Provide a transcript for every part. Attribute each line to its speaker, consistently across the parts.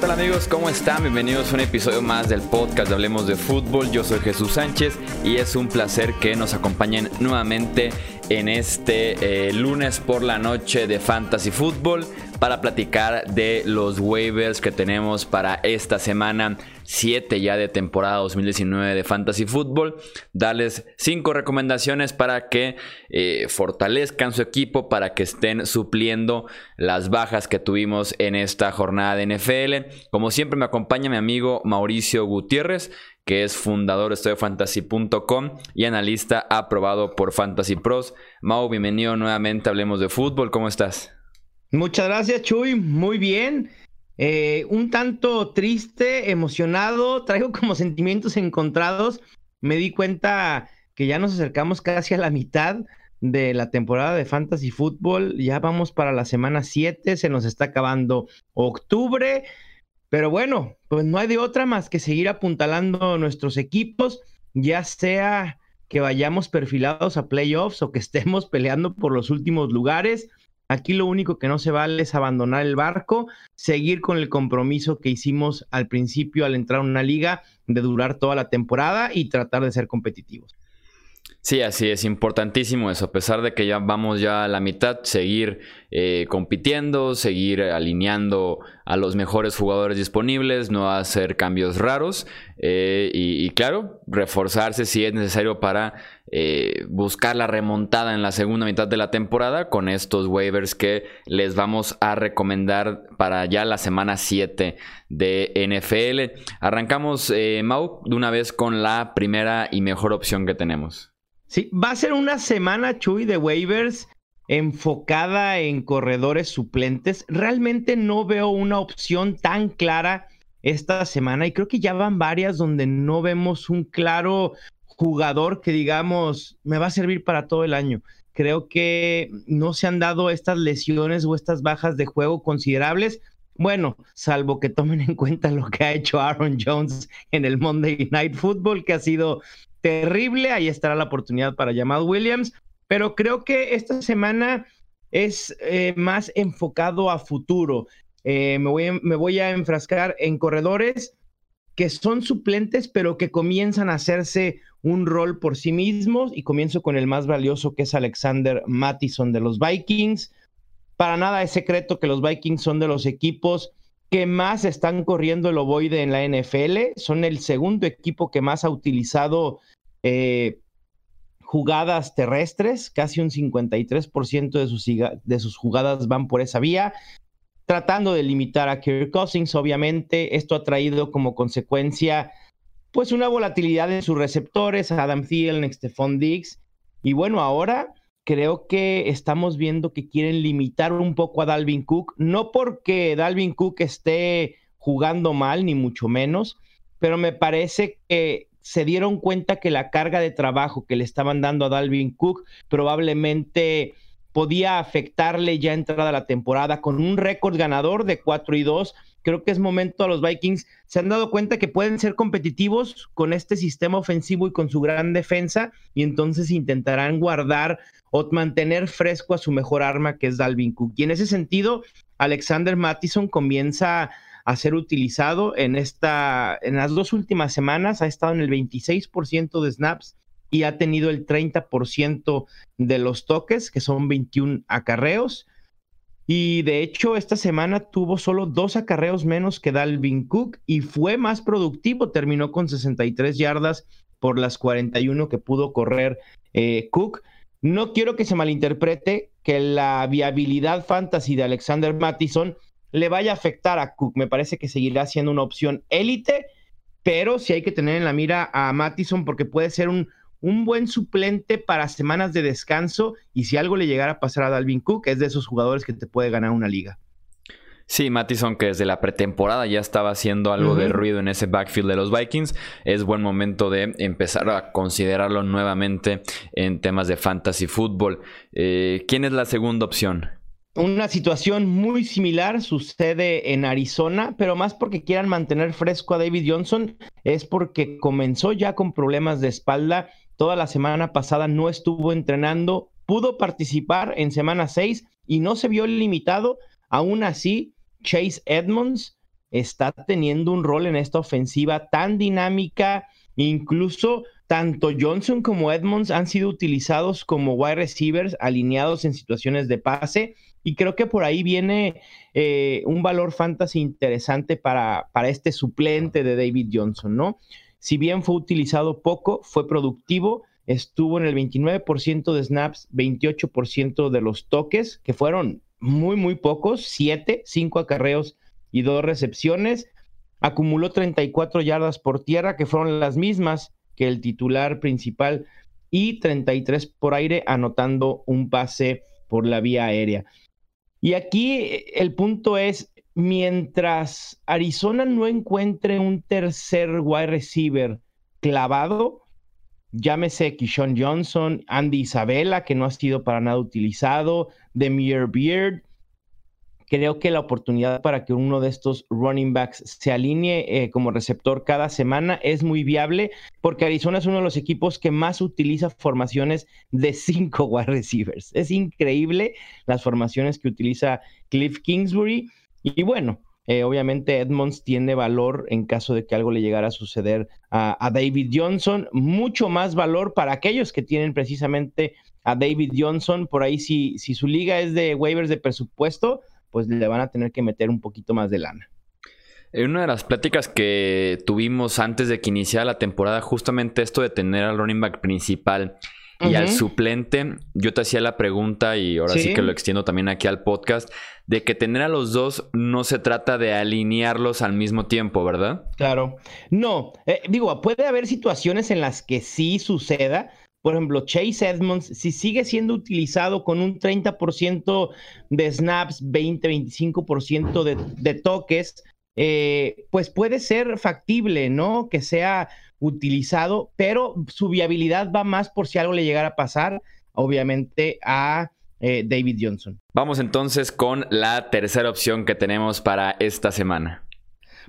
Speaker 1: tal amigos? ¿Cómo están? Bienvenidos a un episodio más del podcast de Hablemos de Fútbol. Yo soy Jesús Sánchez y es un placer que nos acompañen nuevamente en este eh, lunes por la noche de Fantasy Football para platicar de los waivers que tenemos para esta semana 7 ya de temporada 2019 de Fantasy Football. Darles 5 recomendaciones para que eh, fortalezcan su equipo, para que estén supliendo las bajas que tuvimos en esta jornada de NFL. Como siempre me acompaña mi amigo Mauricio Gutiérrez que es fundador de fantasy.com y analista aprobado por Fantasy Pros. Mau, bienvenido nuevamente, hablemos de fútbol, ¿cómo estás?
Speaker 2: Muchas gracias, Chuy. Muy bien. Eh, un tanto triste, emocionado, traigo como sentimientos encontrados. Me di cuenta que ya nos acercamos casi a la mitad de la temporada de Fantasy Football. Ya vamos para la semana 7, se nos está acabando octubre. Pero bueno, pues no hay de otra más que seguir apuntalando nuestros equipos, ya sea que vayamos perfilados a playoffs o que estemos peleando por los últimos lugares. Aquí lo único que no se vale es abandonar el barco, seguir con el compromiso que hicimos al principio al entrar a una liga de durar toda la temporada y tratar de ser competitivos.
Speaker 1: Sí, así es, importantísimo eso. A pesar de que ya vamos ya a la mitad, seguir eh, compitiendo, seguir alineando a los mejores jugadores disponibles, no hacer cambios raros eh, y, claro, reforzarse si es necesario para eh, buscar la remontada en la segunda mitad de la temporada con estos waivers que les vamos a recomendar para ya la semana 7 de NFL. Arrancamos, Mau, de una vez con la primera y mejor opción que tenemos.
Speaker 2: Sí, va a ser una semana, Chuy, de waivers enfocada en corredores suplentes. Realmente no veo una opción tan clara esta semana y creo que ya van varias donde no vemos un claro jugador que digamos me va a servir para todo el año. Creo que no se han dado estas lesiones o estas bajas de juego considerables. Bueno, salvo que tomen en cuenta lo que ha hecho Aaron Jones en el Monday Night Football, que ha sido terrible. Ahí estará la oportunidad para Jamal Williams. Pero creo que esta semana es eh, más enfocado a futuro. Eh, me, voy, me voy a enfrascar en corredores que son suplentes, pero que comienzan a hacerse un rol por sí mismos. Y comienzo con el más valioso, que es Alexander Mattison de los Vikings. Para nada es secreto que los Vikings son de los equipos que más están corriendo el ovoide en la NFL. Son el segundo equipo que más ha utilizado eh, jugadas terrestres, casi un 53% de sus, de sus jugadas van por esa vía, tratando de limitar a Kirk Cousins, obviamente, esto ha traído como consecuencia pues una volatilidad en sus receptores, Adam Thielen, Stephon Diggs, y bueno, ahora creo que estamos viendo que quieren limitar un poco a Dalvin Cook, no porque Dalvin Cook esté jugando mal, ni mucho menos, pero me parece que se dieron cuenta que la carga de trabajo que le estaban dando a Dalvin Cook probablemente podía afectarle ya entrada la temporada con un récord ganador de 4 y 2. Creo que es momento a los Vikings. Se han dado cuenta que pueden ser competitivos con este sistema ofensivo y con su gran defensa y entonces intentarán guardar o mantener fresco a su mejor arma que es Dalvin Cook. Y en ese sentido, Alexander Mattison comienza a ser utilizado en esta, en las dos últimas semanas ha estado en el 26% de snaps y ha tenido el 30% de los toques, que son 21 acarreos. Y de hecho, esta semana tuvo solo dos acarreos menos que Dalvin Cook y fue más productivo. Terminó con 63 yardas por las 41 que pudo correr eh, Cook. No quiero que se malinterprete que la viabilidad fantasy de Alexander Mattison le vaya a afectar a Cook. Me parece que seguirá siendo una opción élite, pero sí hay que tener en la mira a Mattison porque puede ser un, un buen suplente para semanas de descanso y si algo le llegara a pasar a Dalvin Cook, es de esos jugadores que te puede ganar una liga.
Speaker 1: Sí, Mattison, que desde la pretemporada ya estaba haciendo algo de ruido en ese backfield de los Vikings, es buen momento de empezar a considerarlo nuevamente en temas de fantasy fútbol. Eh, ¿Quién es la segunda opción?
Speaker 2: Una situación muy similar sucede en Arizona, pero más porque quieran mantener fresco a David Johnson, es porque comenzó ya con problemas de espalda. Toda la semana pasada no estuvo entrenando, pudo participar en semana 6 y no se vio limitado. Aún así, Chase Edmonds está teniendo un rol en esta ofensiva tan dinámica, incluso tanto Johnson como Edmonds han sido utilizados como wide receivers alineados en situaciones de pase y creo que por ahí viene eh, un valor fantasy interesante para, para este suplente de David Johnson, ¿no? Si bien fue utilizado poco, fue productivo, estuvo en el 29% de snaps, 28% de los toques, que fueron muy, muy pocos, 7, 5 acarreos y 2 recepciones. Acumuló 34 yardas por tierra, que fueron las mismas que el titular principal, y 33 por aire, anotando un pase por la vía aérea. Y aquí eh, el punto es, mientras Arizona no encuentre un tercer wide receiver clavado, llámese Kishon Johnson, Andy Isabella, que no ha sido para nada utilizado, Demir Beard, creo que la oportunidad para que uno de estos running backs se alinee eh, como receptor cada semana es muy viable porque Arizona es uno de los equipos que más utiliza formaciones de cinco wide receivers. Es increíble las formaciones que utiliza Cliff Kingsbury y bueno. Eh, obviamente Edmonds tiene valor en caso de que algo le llegara a suceder a, a David Johnson, mucho más valor para aquellos que tienen precisamente a David Johnson. Por ahí, si, si su liga es de waivers de presupuesto, pues le van a tener que meter un poquito más de lana.
Speaker 1: En una de las pláticas que tuvimos antes de que iniciara la temporada, justamente esto de tener al running back principal y al suplente, yo te hacía la pregunta y ahora ¿Sí? que lo extiendo también aquí al podcast, de que tener a los dos no se trata de alinearlos al mismo tiempo, ¿verdad?
Speaker 2: Claro. No, eh, digo, puede haber situaciones en las que sí suceda, por ejemplo, Chase Edmonds, si sigue siendo utilizado con un 30% de snaps, 20-25% de, de toques, eh, pues puede ser factible, ¿no? Que sea utilizado, pero su viabilidad va más por si algo le llegara a pasar, obviamente, a eh, David Johnson.
Speaker 1: Vamos entonces con la tercera opción que tenemos para esta semana.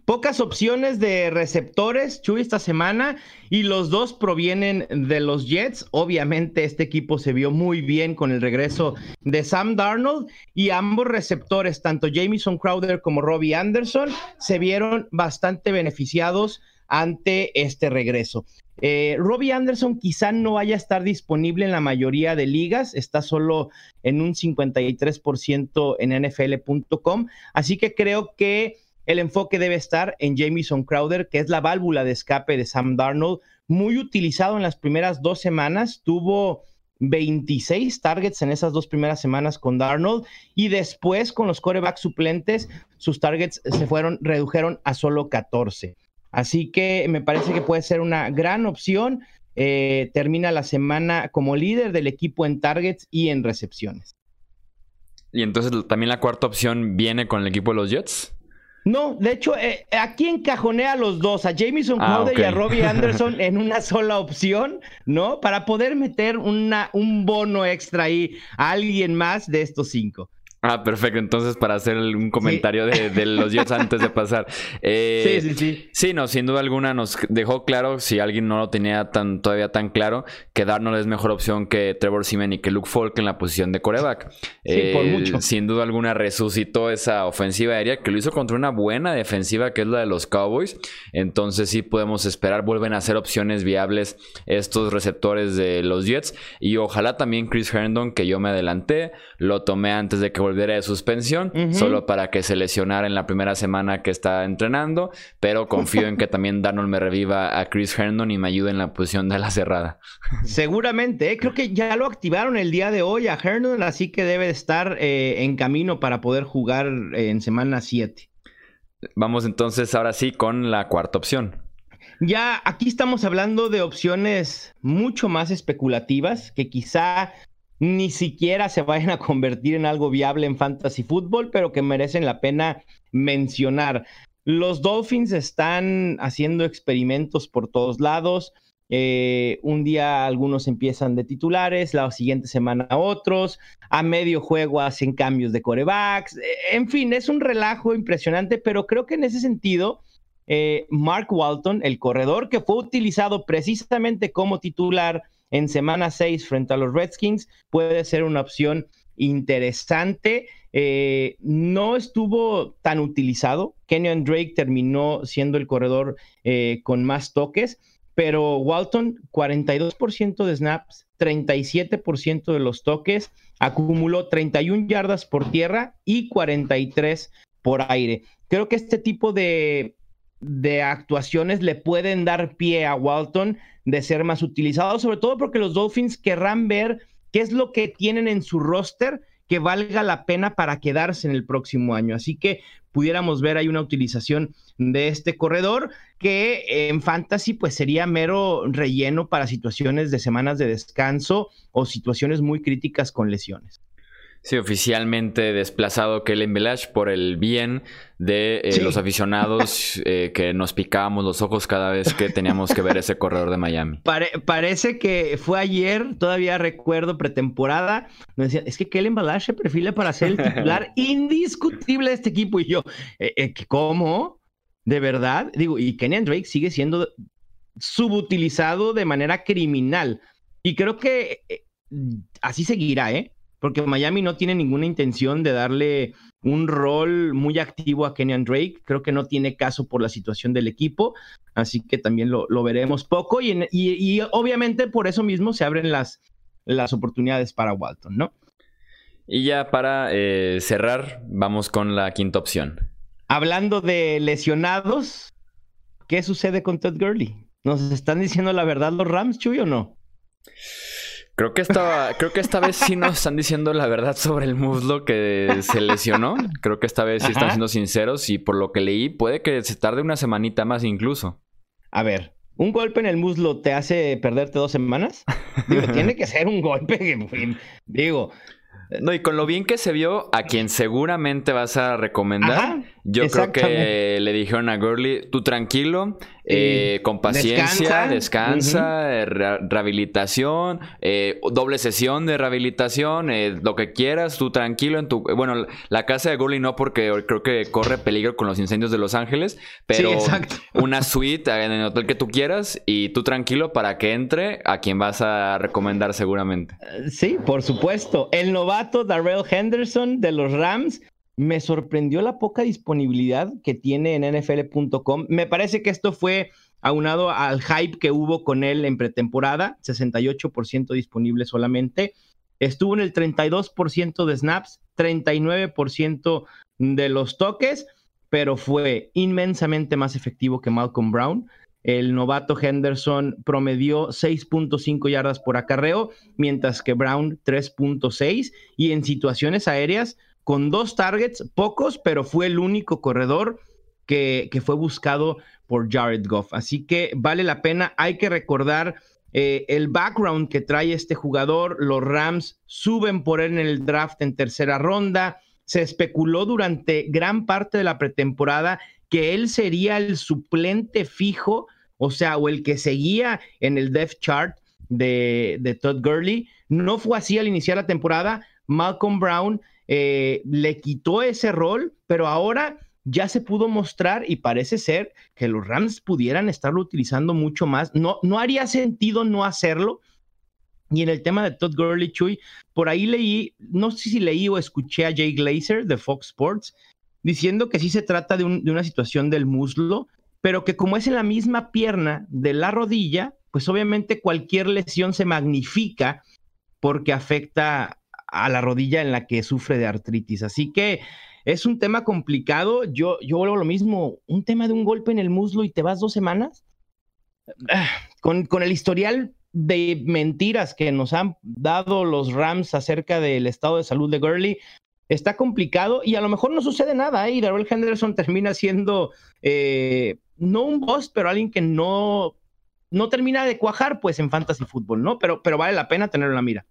Speaker 2: Pocas opciones de receptores, Chuy, esta semana, y los dos provienen de los Jets. Obviamente, este equipo se vio muy bien con el regreso de Sam Darnold, y ambos receptores, tanto Jamison Crowder como Robbie Anderson, se vieron bastante beneficiados ante este regreso. Eh, Robbie Anderson quizá no vaya a estar disponible en la mayoría de ligas, está solo en un 53% en nfl.com, así que creo que el enfoque debe estar en Jamison Crowder, que es la válvula de escape de Sam Darnold, muy utilizado en las primeras dos semanas, tuvo 26 targets en esas dos primeras semanas con Darnold y después con los corebacks suplentes sus targets se fueron redujeron a solo 14. Así que me parece que puede ser una gran opción. Eh, termina la semana como líder del equipo en targets y en recepciones.
Speaker 1: Y entonces también la cuarta opción viene con el equipo de los Jets.
Speaker 2: No, de hecho, eh, aquí encajoné a los dos, a Jamison ah, Crowder y a Robbie Anderson en una sola opción, ¿no? Para poder meter una, un bono extra ahí a alguien más de estos cinco.
Speaker 1: Ah, perfecto. Entonces, para hacer un comentario de, los Jets antes de pasar.
Speaker 2: Eh, sí, sí, sí.
Speaker 1: Sí, no, sin duda alguna nos dejó claro, si alguien no lo tenía tan, todavía tan claro, que Darnold es mejor opción que Trevor Simen y que Luke Falk en la posición de coreback.
Speaker 2: Sí, por mucho.
Speaker 1: Sin duda alguna resucitó esa ofensiva aérea que lo hizo contra una buena defensiva que es la de los Cowboys. Entonces, sí podemos esperar, vuelven a ser opciones viables estos receptores de los Jets. Y ojalá también Chris Herndon, que yo me adelanté, lo tomé antes de que volviera de suspensión, solo para que se lesionara en la primera semana que está entrenando, pero confío en que también Darnold me reviva a Chris Herndon y me ayude en la posición de la cerrada.
Speaker 2: Seguramente, ¿eh? creo que ya lo activaron el día de hoy a Herndon, así que debe estar eh, en camino para poder jugar en semana 7.
Speaker 1: Vamos entonces ahora sí con la cuarta opción.
Speaker 2: Ya aquí estamos hablando de opciones mucho más especulativas que quizá ni siquiera se vayan a convertir en algo viable en fantasy fútbol, pero que merecen la pena mencionar. Los Dolphins están haciendo experimentos por todos lados. Eh, un día algunos empiezan de titulares, la siguiente semana otros, a medio juego hacen cambios de corebacks, eh, en fin, es un relajo impresionante, pero creo que en ese sentido, eh, Mark Walton, el corredor que fue utilizado precisamente como titular en semana 6 frente a los Redskins puede ser una opción interesante. eh, no estuvo tan utilizado. Kenyon Drake terminó siendo el corredor eh, con más toques, pero Walton 42% de snaps, 37% de los toques, acumuló 31 yardas por tierra y 43 por aire. Creo que este tipo de, de actuaciones le pueden dar pie a Walton de ser más utilizado, sobre todo porque los Dolphins querrán ver qué es lo que tienen en su roster que valga la pena para quedarse en el próximo año. Así que pudiéramos ver ahí una utilización de este corredor que en fantasy pues sería mero relleno para situaciones de semanas de descanso o situaciones muy críticas con lesiones.
Speaker 1: Sí, oficialmente desplazado Kellen Village por el bien de eh, los aficionados eh, que nos picábamos los ojos cada vez que teníamos que ver ese corredor de Miami.
Speaker 2: parece que fue ayer, todavía recuerdo pretemporada, nos decían, es que Kellen Village se perfila para ser el titular indiscutible de este equipo. Y yo, eh, ¿cómo? ¿De verdad? Digo, y Kenny Drake sigue siendo subutilizado de manera criminal. Y creo que así seguirá, ¿eh? Porque Miami no tiene ninguna intención de darle un rol muy activo a Kenyan Drake. Creo que no tiene caso por la situación del equipo, así que también lo, veremos poco y, obviamente por eso mismo se abren las, las oportunidades para Walton, ¿no?
Speaker 1: Y ya para eh, cerrar, vamos con la quinta opción.
Speaker 2: Hablando de lesionados, ¿qué sucede con Todd Gurley? ¿Nos están diciendo la verdad los Rams, Chuy, o no?
Speaker 1: Creo que esta, creo que esta vez sí nos están diciendo la verdad sobre el muslo que se lesionó. Creo que esta vez sí están siendo sinceros y por lo que leí puede que se tarde una semanita más incluso.
Speaker 2: A ver, ¿un golpe en el muslo te hace perderte dos semanas? Digo, tiene que ser un golpe que, digo,
Speaker 1: no, y con lo bien que se vio, a quien seguramente vas a recomendar, yo creo que le dijeron a Gurley, tú tranquilo, eh, con paciencia, descansa, eh, rehabilitación, eh, doble sesión de rehabilitación, lo que quieras, tú tranquilo en tu... Bueno, la casa de Gurley no porque creo que corre peligro con los incendios de Los Ángeles, pero una suite en el hotel que tú quieras y tú tranquilo para que entre a quien vas a recomendar seguramente.
Speaker 2: Sí, por supuesto. El novato Darrell Henderson de los Rams me sorprendió la poca disponibilidad que tiene en NFL.com. Me parece que esto fue aunado al hype que hubo con él en pretemporada, 68% disponible solamente. Estuvo en el 32% de snaps, 39% de los toques, pero fue inmensamente más efectivo que Malcolm Brown. El novato Henderson promedió 6.5 yardas por acarreo, mientras que Brown 3.6 y en situaciones aéreas con dos targets, pocos, pero fue el único corredor que, fue buscado por Jared Goff. Así que vale la pena, hay que recordar eh, el background que trae este jugador. Los Rams suben por él en el draft en tercera ronda. Se especuló durante gran parte de la pretemporada que él sería el suplente fijo, o sea, o el que seguía en el depth chart de, de Todd Gurley. No fue así al iniciar la temporada. Malcolm Brown eh, le quitó ese rol, pero ahora ya se pudo mostrar y parece ser que los Rams pudieran estarlo utilizando mucho más. No, no haría sentido no hacerlo. Y en el tema de Todd Gurley, Chuy, por ahí leí, no sé si leí o escuché a Jay Glazer de Fox Sports diciendo que sí se trata de, de una situación del muslo, pero que como es en la misma pierna de la rodilla, pues obviamente cualquier lesión se magnifica porque afecta a la rodilla en la que sufre de artritis. Así que es un tema complicado. Yo, yo vuelvo a lo mismo, un tema de un golpe en el muslo y te vas dos semanas. Con, con el historial de mentiras que nos han dado los Rams acerca del estado de salud de Gurley, está complicado y a lo mejor no sucede nada ¿eh? y Darrell Henderson termina siendo eh, no un boss, pero alguien que no, no termina de cuajar pues en fantasy fútbol, ¿no? Pero, pero vale la pena tenerlo en la mira.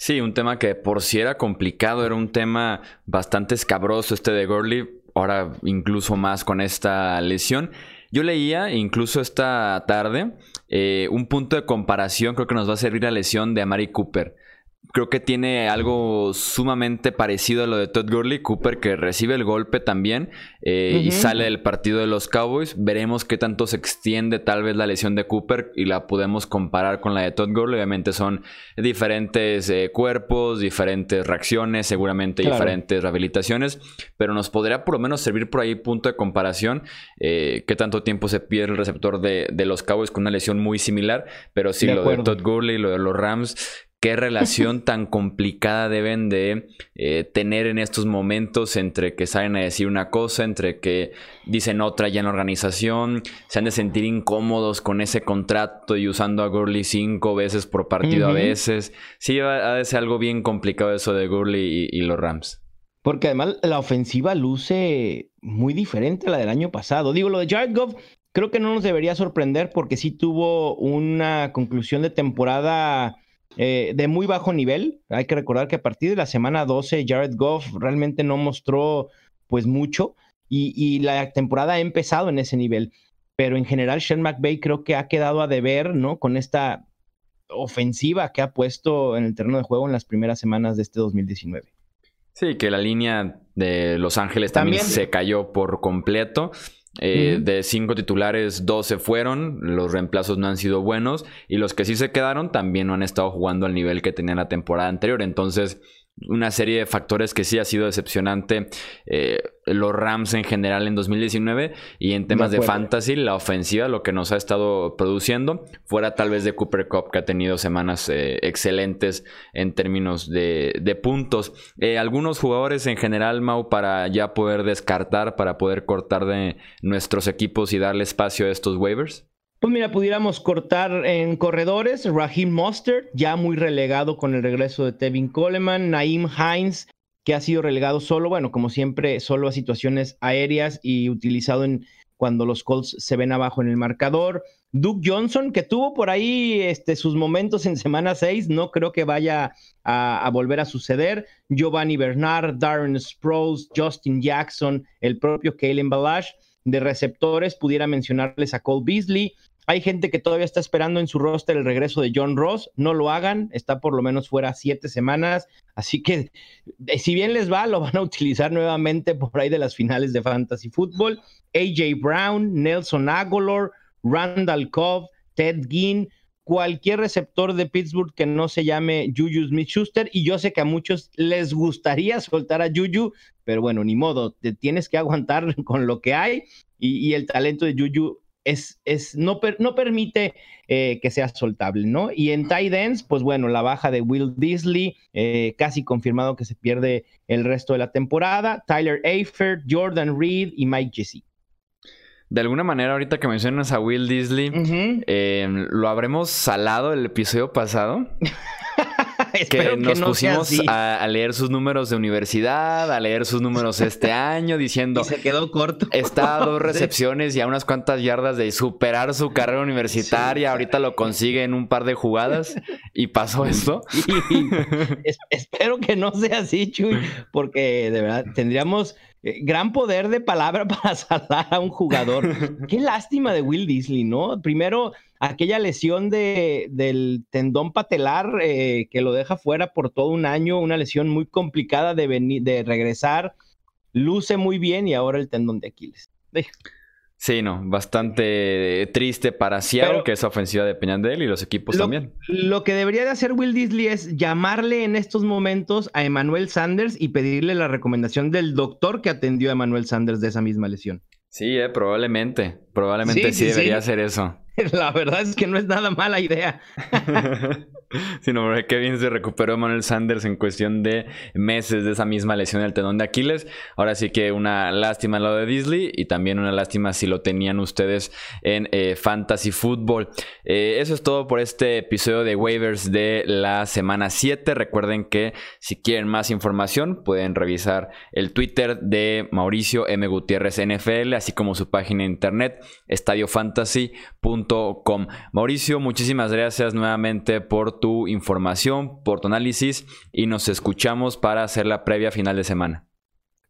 Speaker 1: Sí, un tema que por si era complicado, era un tema bastante escabroso este de Gurley, ahora incluso más con esta lesión. Yo leía, incluso esta tarde, eh, un punto de comparación, creo que nos va a servir la lesión de Amari Cooper. Creo que tiene algo sumamente parecido a lo de Todd Gurley, Cooper que recibe el golpe también eh, y sale del partido de los Cowboys. Veremos qué tanto se extiende tal vez la lesión de Cooper y la podemos comparar con la de Todd Gurley. Obviamente son diferentes eh, cuerpos, diferentes reacciones, seguramente diferentes rehabilitaciones, pero nos podría por lo menos servir por ahí punto de comparación eh, qué tanto tiempo se pierde el receptor de, de, los Cowboys con una lesión muy similar, pero sí, lo de Todd Gurley, lo de los Rams, qué relación tan complicada deben de eh, tener en estos momentos entre que salen a decir una cosa, entre que dicen otra ya en la organización, se han de sentir incómodos con ese contrato y usando a Gurley cinco veces por partido a veces. Sí, ha de ser algo bien complicado eso de Gurley y, los Rams.
Speaker 2: Porque además la ofensiva luce muy diferente a la del año pasado. Digo, lo de Jared Goff creo que no nos debería sorprender porque sí tuvo una conclusión de temporada eh, de muy bajo nivel. Hay que recordar que a partir de la semana 12 Jared Goff realmente no mostró pues mucho y, la temporada ha empezado en ese nivel. Pero en general Sean McVay creo que ha quedado a deber, ¿no? Con esta ofensiva que ha puesto en el terreno de juego en las primeras semanas de este 2019.
Speaker 1: Sí, que la línea de Los Ángeles también, se cayó por completo. Eh, de cinco titulares, dos se fueron, los reemplazos no han sido buenos y los que sí se quedaron también no han estado jugando al nivel que tenían la temporada anterior. Entonces, una serie de factores que sí ha sido decepcionante eh, los Rams en general en 2019 y en temas de, fantasy, la ofensiva, lo que nos ha estado produciendo, fuera tal vez de Cooper Cup que ha tenido semanas eh, excelentes en términos de, puntos. Eh, algunos jugadores en general, Mau, para ya poder descartar, para poder cortar de nuestros equipos y darle espacio a estos waivers.
Speaker 2: Pues mira, pudiéramos cortar en corredores, Raheem Mostert, ya muy relegado con el regreso de Tevin Coleman, Naim Hines, que ha sido relegado solo, bueno, como siempre, solo a situaciones aéreas y utilizado en cuando los Colts se ven abajo en el marcador. Duke Johnson, que tuvo por ahí este, sus momentos en semana 6, no creo que vaya a, volver a suceder. Giovanni Bernard, Darren Sproles, Justin Jackson, el propio Kalen Balash. De receptores, pudiera mencionarles a Cole Beasley, hay gente que todavía está esperando en su roster el regreso de John Ross. No lo hagan, está por lo menos fuera siete semanas. Así que, eh, si bien les va, lo van a utilizar nuevamente por ahí de las finales de Fantasy Football. AJ Brown, Nelson Aguilar, Randall Cobb, Ted Ginn, cualquier receptor de Pittsburgh que no se llame Juju Smith Schuster. Y yo sé que a muchos les gustaría soltar a Juju, pero bueno, ni modo, te tienes que aguantar con lo que hay. Y, y el talento de Juju es, no, no permite eh, que sea soltable, ¿no? Y en tight ends, pues bueno, la baja de Will Disley, eh, casi confirmado que se pierde el resto de la temporada, Tyler Eifert, Jordan Reed y Mike Jesse.
Speaker 1: De alguna manera, ahorita que mencionas a Will Disley, em, ¿lo habremos salado el episodio pasado? que nos pusimos a, leer sus números de universidad, a leer sus números este año, diciendo.
Speaker 2: se quedó corto.
Speaker 1: Está a dos recepciones y a unas cuantas yardas de superar su carrera universitaria. Ahorita lo consigue en un par de jugadas y pasó esto.
Speaker 2: espero que no sea así, Chuy, porque de verdad tendríamos eh, gran poder de palabra para salvar a un jugador. Qué lástima de Will Disley, ¿no? Primero, aquella lesión de, del tendón patelar eh, que lo deja fuera por todo un año, una lesión muy complicada de, de regresar, luce muy bien y ahora el tendón de Aquiles.
Speaker 1: Sí, no, bastante triste para Seattle, que esa ofensiva de él y los equipos también.
Speaker 2: Lo que debería de hacer Will Disley es llamarle en estos momentos a Emmanuel Sanders y pedirle la recomendación del doctor que atendió a Emmanuel Sanders de esa misma lesión.
Speaker 1: Sí, eh, probablemente. Probablemente sí, debería hacer eso.
Speaker 2: La verdad es que no es nada mala idea.
Speaker 1: Sino porque qué bien se recuperó Manuel Sanders en cuestión de meses de esa misma lesión del tendón de Aquiles. Ahora sí que una lástima lo de Disley y también una lástima si lo tenían ustedes en eh, Fantasy Football. Eh, eso es todo por este episodio de waivers de la semana 7. Recuerden que si quieren más información pueden revisar el Twitter de Mauricio M. Gutiérrez NFL, así como su página de internet estadiofantasy.com. Mauricio, muchísimas gracias nuevamente por tu información, por tu análisis y nos escuchamos para hacer la previa final de semana.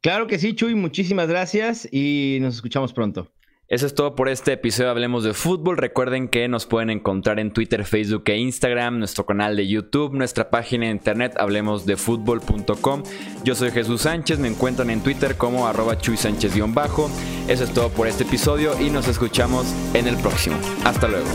Speaker 2: Claro que sí, Chuy, muchísimas gracias y nos escuchamos pronto.
Speaker 1: Eso es todo por este episodio Hablemos de Fútbol. Recuerden que nos pueden encontrar en Twitter, Facebook e Instagram, nuestro canal de YouTube, nuestra página de internet hablemosdefutbol.com. Yo soy Jesús Sánchez, me encuentran en Twitter como arroba Chuy Sánchez-bajo. Eso es todo por este episodio y nos escuchamos en el próximo. Hasta luego.